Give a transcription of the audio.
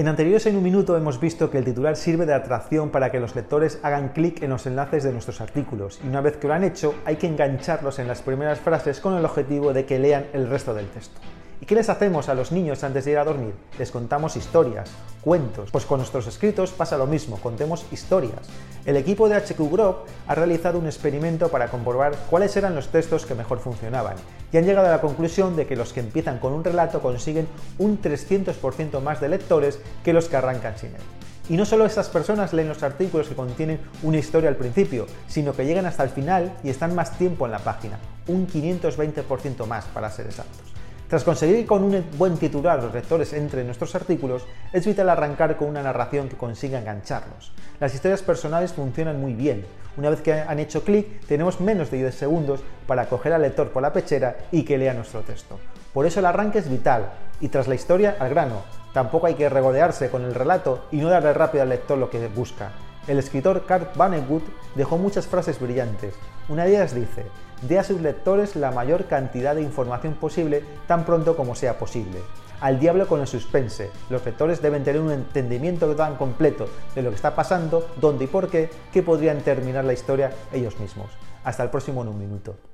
En anteriores en un minuto hemos visto que el titular sirve de atracción para que los lectores hagan clic en los enlaces de nuestros artículos y una vez que lo han hecho hay que engancharlos en las primeras frases con el objetivo de que lean el resto del texto. ¿Y qué les hacemos a los niños antes de ir a dormir? Les contamos historias, cuentos. Pues con nuestros escritos pasa lo mismo, contemos historias. El equipo de HQ Group ha realizado un experimento para comprobar cuáles eran los textos que mejor funcionaban y han llegado a la conclusión de que los que empiezan con un relato consiguen un 300% más de lectores que los que arrancan sin él. Y no solo esas personas leen los artículos que contienen una historia al principio, sino que llegan hasta el final y están más tiempo en la página, un 520% más para ser exactos. Tras conseguir con un buen titular los lectores entre nuestros artículos, es vital arrancar con una narración que consiga engancharlos. Las historias personales funcionan muy bien. Una vez que han hecho clic, tenemos menos de 10 segundos para coger al lector por la pechera y que lea nuestro texto. Por eso el arranque es vital, y tras la historia, al grano. Tampoco hay que regodearse con el relato y no darle rápido al lector lo que busca. El escritor Carl Vonnegut dejó muchas frases brillantes. Una de ellas dice, dé a sus lectores la mayor cantidad de información posible tan pronto como sea posible. Al diablo con el suspense. Los lectores deben tener un entendimiento tan completo de lo que está pasando, dónde y por qué, que podrían terminar la historia ellos mismos. Hasta el próximo en un minuto.